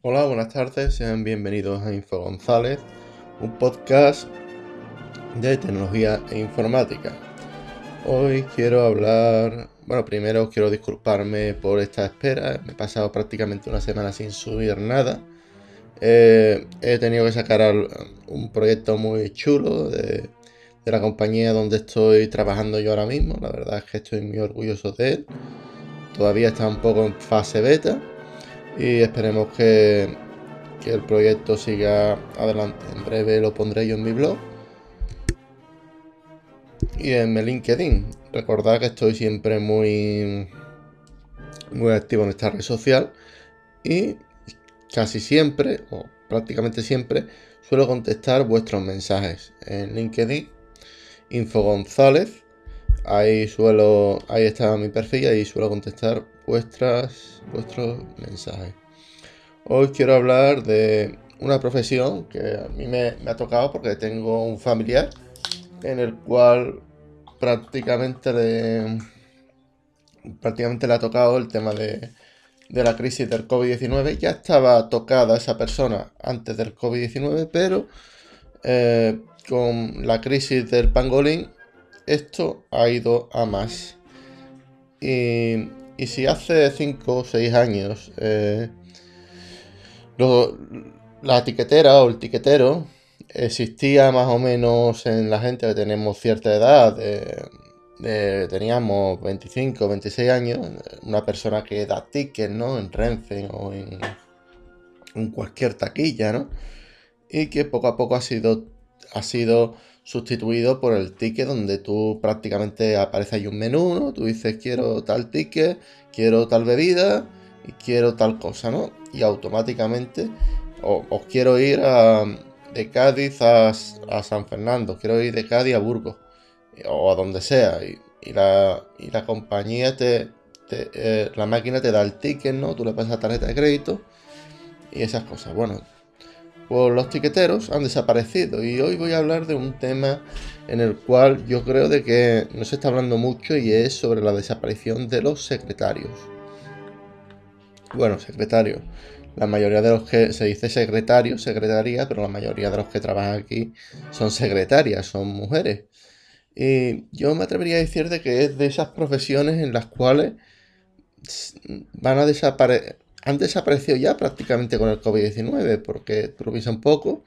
Hola, buenas tardes, sean bienvenidos a Info González, un podcast de tecnología e informática. Hoy quiero hablar, bueno, primero quiero disculparme por esta espera, me he pasado prácticamente una semana sin subir nada. Eh, he tenido que sacar un proyecto muy chulo de, de la compañía donde estoy trabajando yo ahora mismo, la verdad es que estoy muy orgulloso de él. Todavía está un poco en fase beta y esperemos que, el proyecto siga adelante. En breve lo pondré yo en mi blog y en mi LinkedIn. Recordad que estoy siempre muy, muy activo en esta red social y casi siempre, o prácticamente siempre, suelo contestar vuestros mensajes en LinkedIn, Info González. Ahí suelo, ahí está mi perfil ahí suelo contestar vuestras, vuestros mensajes. Hoy quiero hablar de una profesión que a mí me, ha tocado porque tengo un familiar en el cual prácticamente le, prácticamente le ha tocado el tema de, la crisis del COVID-19. Ya estaba tocada esa persona antes del COVID-19, pero eh, con la crisis del pangolín esto ha ido a más. Y y si hace 5 o 6 años eh, la etiquetera o el tiquetero existía más o menos en la gente que tenemos cierta edad, teníamos 25 o 26 años, una persona que da tickets, ¿no? En Renfe o en, en, cualquier taquilla, ¿no? Y que poco a poco ha sido, ha sido sustituido por el ticket donde tú prácticamente aparece ahí un menú, ¿no? Tú dices quiero tal ticket, quiero tal bebida y quiero tal cosa, ¿no? Y automáticamente os quiero ir de Cádiz a, San Fernando, quiero ir de Cádiz a Burgos o a donde sea y, la, la, compañía te, eh, la máquina te da el ticket, ¿no? Tú le pasas la tarjeta de crédito y esas cosas. Bueno, pues los tiqueteros han desaparecido y hoy voy a hablar de un tema en el cual yo creo de que no se está hablando mucho y es sobre la desaparición de los secretarios. Bueno, secretarios. La mayoría de los que se dice secretario, secretaría, pero la mayoría de los que trabajan aquí son secretarias, son mujeres. Y yo me atrevería a decir de que es de esas profesiones en las cuales van a desaparecer han desaparecido ya prácticamente con el COVID-19, porque tú un poco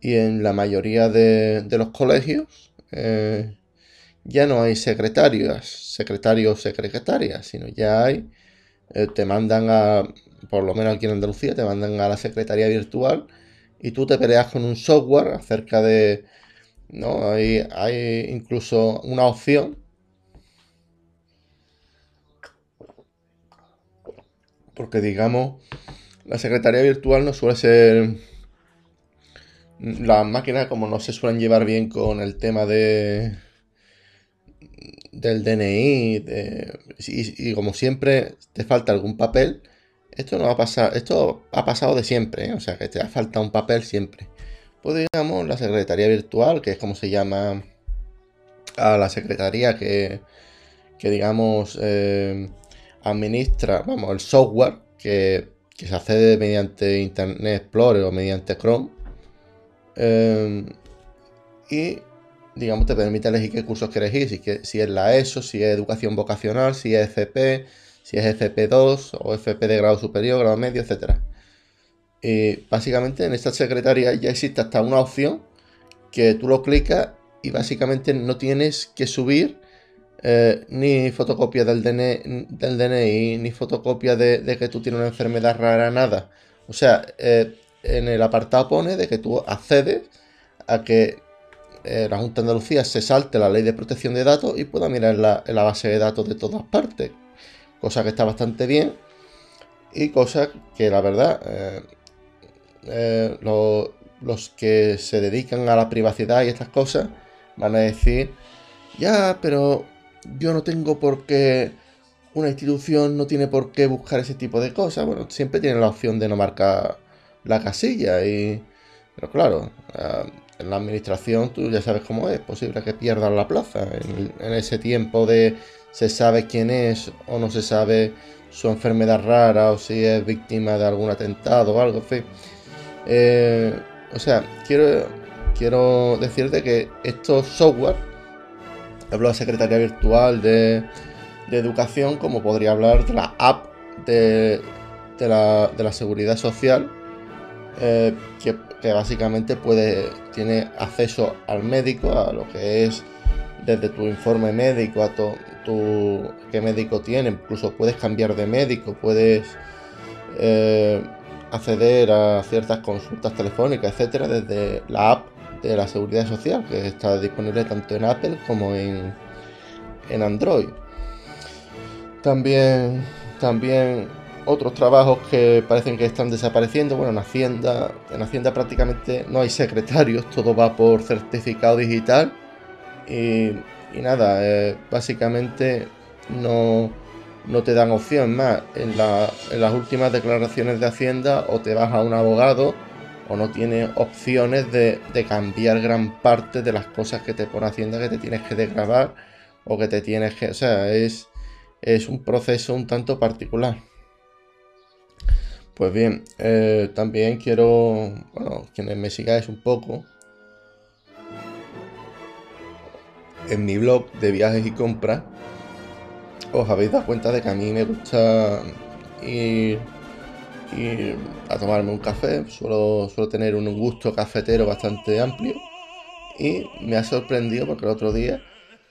y en la mayoría de, los colegios eh, ya no hay secretarias, secretarios, secretarias, sino ya hay, eh, te mandan a, por lo menos aquí en Andalucía, te mandan a la secretaría virtual y tú te peleas con un software acerca de, ¿no? Hay, hay incluso una opción porque digamos, la secretaría virtual no suele ser... Las máquinas como no se suelen llevar bien con el tema de del DNI y, como siempre te falta algún papel, esto no va a pasar, esto ha pasado de siempre, ¿eh? o sea que te ha faltado un papel siempre. Pues digamos la secretaría virtual, que es como se llama a la secretaría que, que digamos eh, administra, vamos, el software que, se accede mediante Internet Explorer o mediante Chrome. Em, y, digamos, te permite elegir qué cursos quieres ir, si, si es la ESO, si es educación vocacional, si es FP, si es FP2 o FP de grado superior, grado medio, etc. Y básicamente en esta secretaría ya existe hasta una opción que tú lo clicas y básicamente no tienes que subir eh, ni fotocopia del DNI, ni fotocopia de, que tú tienes una enfermedad rara, nada. O sea, eh, en el apartado pone de que tú accedes a que eh, la Junta de Andalucía se salte la ley de protección de datos y pueda mirar la, la base de datos de todas partes. Cosa que está bastante bien y cosa que la verdad los que se dedican a la privacidad y estas cosas van a decir, ya, pero yo no tengo por qué, una institución no tiene por qué buscar ese tipo de cosas. Bueno, siempre tiene la opción de no marcar la casilla y, Pero claro, en la administración tú ya sabes cómo es, posible que pierdan la plaza. En, ese tiempo de se sabe quién es o no se sabe su enfermedad rara o si es víctima de algún atentado o algo, en. Eh, o sea, quiero, quiero decirte que estos software, hablo de secretaría virtual de, educación, como podría hablar de la app de, la, seguridad social, eh, que, básicamente puede, tiene acceso al médico, a lo que es desde tu informe médico, a tu, qué médico tiene, incluso puedes cambiar de médico, puedes eh, acceder a ciertas consultas telefónicas, etcétera, desde la app de la seguridad social, que está disponible tanto en Apple como en, en Android. También, también otros trabajos que parecen que están desapareciendo. Bueno, en Hacienda, en Hacienda prácticamente no hay secretarios, todo va por certificado digital. Y, nada, eh, básicamente no, no te dan opción más. En, las últimas declaraciones de Hacienda o te vas a un abogado o no tienes opciones de, cambiar gran parte de las cosas que te pone Hacienda que te tienes que desgrabar o que te tienes que... O sea, es, es un proceso un tanto particular. Pues bien, eh, también quiero, bueno, quienes me sigáis un poco, en mi blog de viajes y compras, os habéis dado cuenta de que a mí me gusta ir, a tomarme un café. Suelo, suelo tener un gusto cafetero bastante amplio. Y me ha sorprendido porque el otro día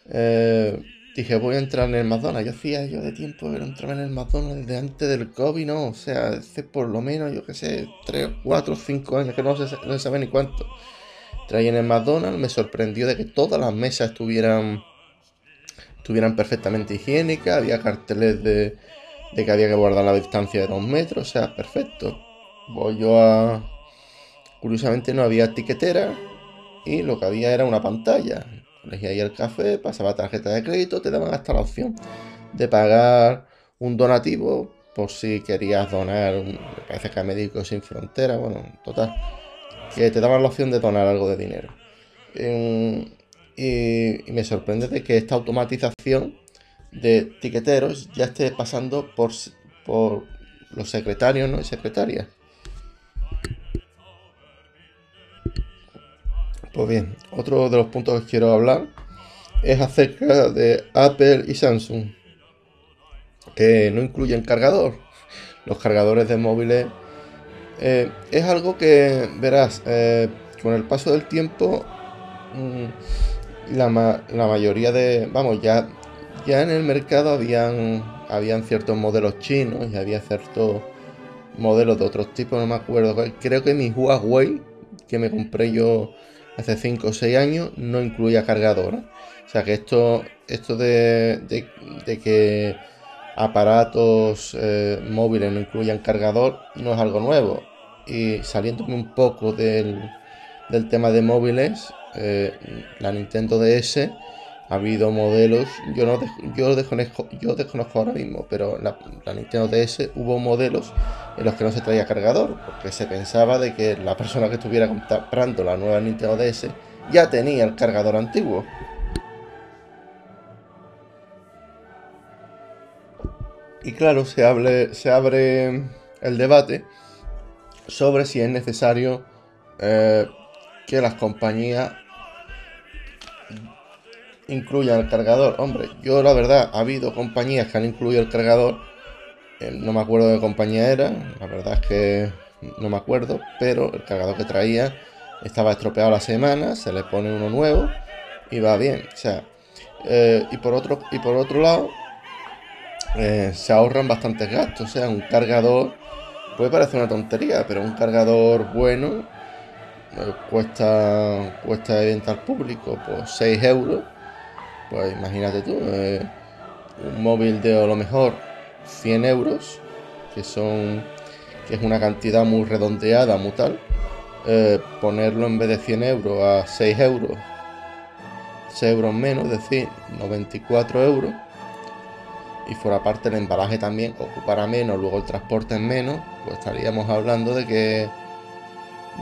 eh, dije voy a entrar en el McDonald's. Yo hacía yo de tiempo pero entraba en el McDonald's desde antes del COVID, ¿no? O sea, hace por lo menos, yo qué sé, 3, 4, 5 años, que no se, no sabe ni cuánto. Traía en el McDonald's, me sorprendió de que todas las mesas estuvieran estuvieran perfectamente higiénicas, había carteles de, que había que guardar la distancia de dos metros, o sea, perfecto. Voy yo a... Curiosamente no había etiquetera y lo que había era una pantalla. Elegía ahí el café, pasaba tarjeta de crédito, te daban hasta la opción de pagar un donativo por si querías donar, me parece que a Médicos Sin Fronteras, bueno, total, que te daban la opción de donar algo de dinero. Y, me sorprende de que esta automatización de tiqueteros ya esté pasando por, por los secretarios ¿no? y secretarias. Pues bien, otro de los puntos que quiero hablar es acerca de Apple y Samsung, que no incluyen cargador. Los cargadores de móviles eh, es algo que, verás, eh, con el paso del tiempo, mm, la, mayoría de, vamos, ya, ya en el mercado habían, habían ciertos modelos chinos y había ciertos modelos de otros tipos, no me acuerdo. Creo que mi Huawei, que me compré yo hace 5 o 6 años, no incluía cargador. O sea que esto, esto de, de, que aparatos eh, móviles no incluyan cargador no es algo nuevo. Y saliéndome un poco del, del tema de móviles, eh, la Nintendo DS ha habido modelos, yo no yo desconozco, yo desconozco ahora mismo, pero la, la, Nintendo DS hubo modelos en los que no se traía cargador, porque se pensaba de que la persona que estuviera comprando la nueva Nintendo DS ya tenía el cargador antiguo. Y claro, se abre el debate sobre si es necesario eh, que las compañías incluyan el cargador. Hombre, yo la verdad, ha habido compañías que han incluido el cargador. Eh, no me acuerdo de qué compañía era. La verdad es que no me acuerdo. Pero el cargador que traía estaba estropeado la semana. Se le pone uno nuevo. Y va bien. O sea. Eh, y, por otro, y por otro lado. Eh, se ahorran bastantes gastos. O sea, un cargador. Puede parecer una tontería. Pero un cargador bueno cuesta, cuesta de venta al público por 6 euros, pues imagínate tú, eh, un móvil de a lo mejor 100 euros, que son que es una cantidad muy redondeada, muy tal, eh, ponerlo en vez de 100 euros a 6 euros, 6 euros menos, es decir, 94 euros, y fuera parte el embalaje también ocupara menos, luego el transporte es menos, pues estaríamos hablando de que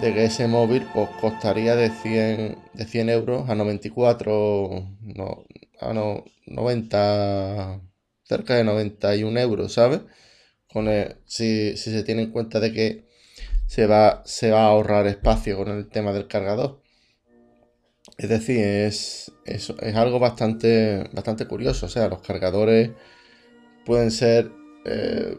de que ese móvil pues, costaría de 100, de 100 euros a 94, no, a no, 90, cerca de 91 euros, ¿sabes? Con si, se tiene en cuenta de que se va, se va a ahorrar espacio con el tema del cargador. Es decir, es, es, algo bastante, bastante curioso. O sea, los cargadores pueden ser eh,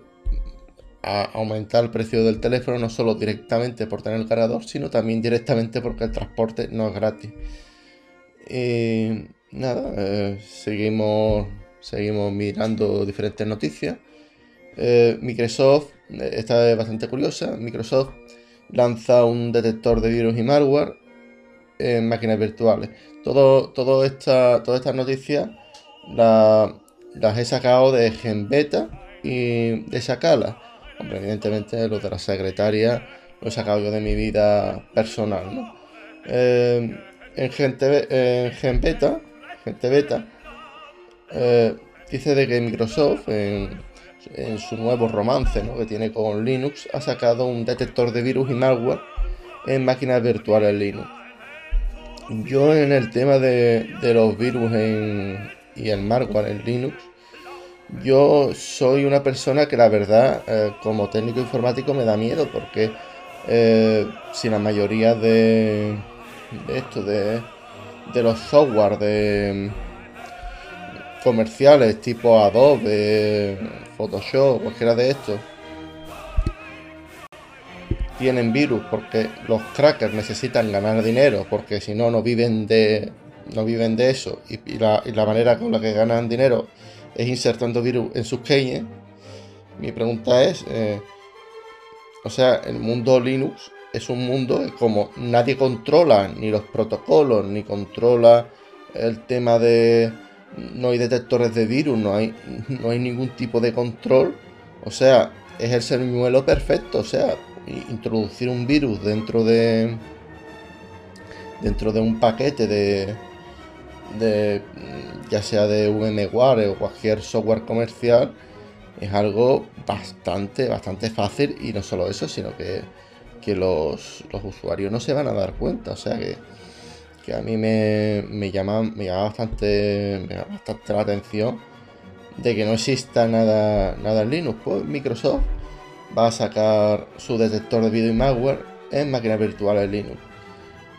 a aumentar el precio del teléfono no solo directamente por tener el cargador, sino también directamente porque el transporte no es gratis. Y nada, eh, seguimos, seguimos mirando diferentes noticias. Eh, Microsoft, eh, esta es bastante curiosa, Microsoft lanza un detector de virus y malware en máquinas virtuales. Todo, todo esta, todas estas noticias las he sacado de GenBeta y de Sakala Hombre, evidentemente lo de la secretaria lo he sacado yo de mi vida personal, ¿no? Eh, en, gente, en Gen Beta, gente beta eh, dice de que Microsoft en, su nuevo romance ¿no? que tiene con Linux ha sacado un detector de virus y malware en máquinas virtuales Linux. Yo en el tema de, los virus y el malware en Linux yo soy una persona que la verdad, eh, como técnico informático, me da miedo porque eh, si la mayoría de, esto, de, los software de comerciales tipo Adobe, Photoshop, cualquiera de estos, tienen virus porque los crackers necesitan ganar dinero porque si no no viven de no viven de eso. Y, y la manera con la que ganan dinero es insertando virus en sus keynes. Mi pregunta es, eh, o sea, el mundo Linux es un mundo que como nadie controla ni los protocolos, ni controla el tema de... No hay detectores de virus, no hay, no hay ningún tipo de control. O sea, es el señuelo perfecto. O sea, introducir un virus dentro de... Dentro de un paquete de, de ya sea de VMware o cualquier software comercial, es algo bastante, bastante fácil y no solo eso, sino que, los, usuarios no se van a dar cuenta. O sea que, que a mí me, me, llama, me, llama bastante, me llama bastante la atención de que no exista nada, nada en Linux. Pues Microsoft va a sacar su detector de video y malware en máquinas virtuales Linux.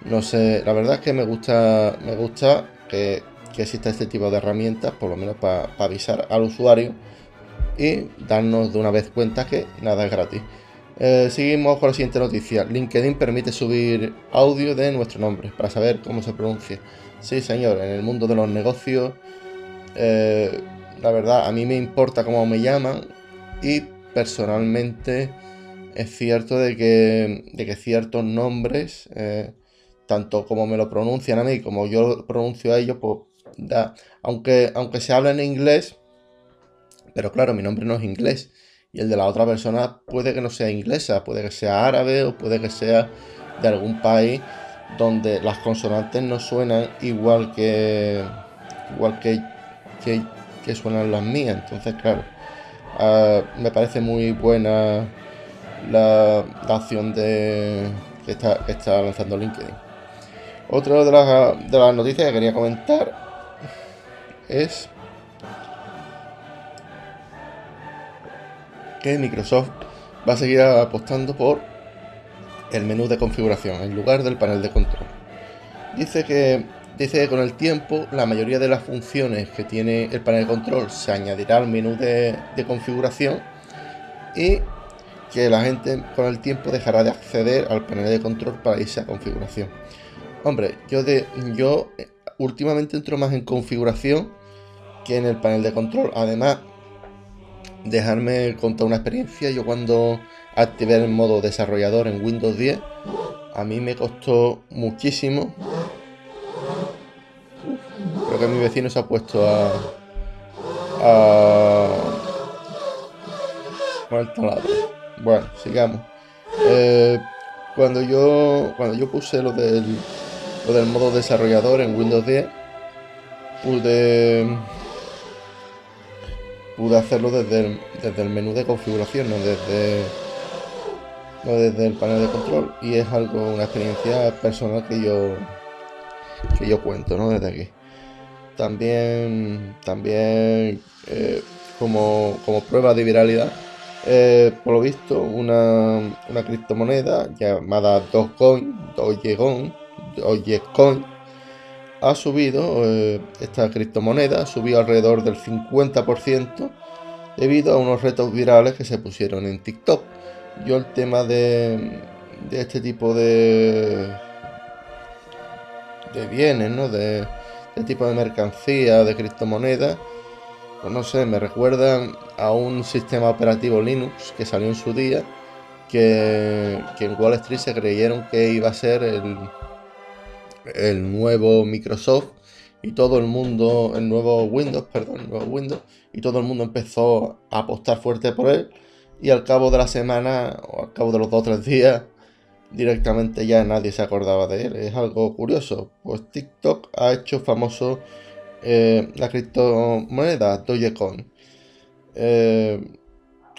No sé, la verdad es que me gusta, me gusta que, exista este tipo de herramientas, por lo menos para avisar al usuario y darnos de una vez cuenta que nada es gratis. Eh, seguimos con la siguiente noticia. LinkedIn permite subir audio de nuestro nombre para saber cómo se pronuncia. Sí, señor, en el mundo de los negocios, eh, la verdad, a mí me importa cómo me llaman y personalmente es cierto de que, de que ciertos nombres, eh, tanto como me lo pronuncian a mí como yo lo pronuncio a ellos, pues aunque, aunque se habla en inglés, pero claro, mi nombre no es inglés. Y el de la otra persona puede que no sea inglesa, puede que sea árabe o puede que sea de algún país donde las consonantes no suenan igual que igual que, que, suenan las mías. Entonces, claro, ah, me parece muy buena la, acción de que está, que está lanzando LinkedIn. Otra de las, de noticias que quería comentar es que Microsoft va a seguir apostando por el menú de configuración en lugar del panel de control. Dice que, dice que con el tiempo la mayoría de las funciones que tiene el panel de control se añadirá al menú de, configuración y que la gente con el tiempo dejará de acceder al panel de control para irse a configuración. Hombre, yo, de, yo últimamente entro más en configuración en el panel de control. Además, dejarme contar una experiencia. Yo cuando activé el modo desarrollador en Windows 10, a mí me costó muchísimo. creo que mi vecino se ha puesto a... a... Bueno, sigamos. Eh, cuando yo cuando yo puse lo del, lo del modo desarrollador en Windows 10, pude pude hacerlo desde el, desde el menú de configuración, no desde, o desde el panel de control y es algo, una experiencia personal que yo que yo cuento, ¿no? Desde aquí. También, también eh, como, prueba de viralidad, eh, por lo visto, una, una criptomoneda llamada Dogecoin, Dogecoin, Dogecoin ha subido, eh, esta criptomoneda subió alrededor del 50% debido a unos retos virales que se pusieron en TikTok. Yo el tema de, de este tipo de, de bienes, ¿no? De, este tipo de mercancía, de criptomonedas, pues no sé, me recuerdan a un sistema operativo Linux que salió en su día, que, que en Wall Street se creyeron que iba a ser el, el nuevo Microsoft y todo el mundo, el nuevo Windows, perdón, el nuevo Windows, y todo el mundo empezó a apostar fuerte por él. Y al cabo de la semana, o al cabo de los dos o tres días, directamente ya nadie se acordaba de él. Es algo curioso. Pues TikTok ha hecho famoso eh, la criptomoneda Dogecoin, eh,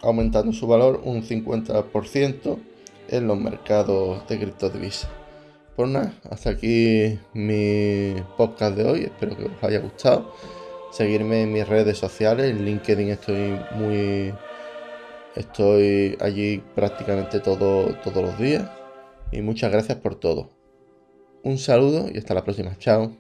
aumentando su valor un 50% en los mercados de criptodivisas. Hasta aquí mi podcast de hoy. Espero que os haya gustado. Seguirme en mis redes sociales. En LinkedIn estoy muy. Estoy allí prácticamente todo, todos los días y muchas gracias por todo. Un saludo y hasta la próxima. Chao.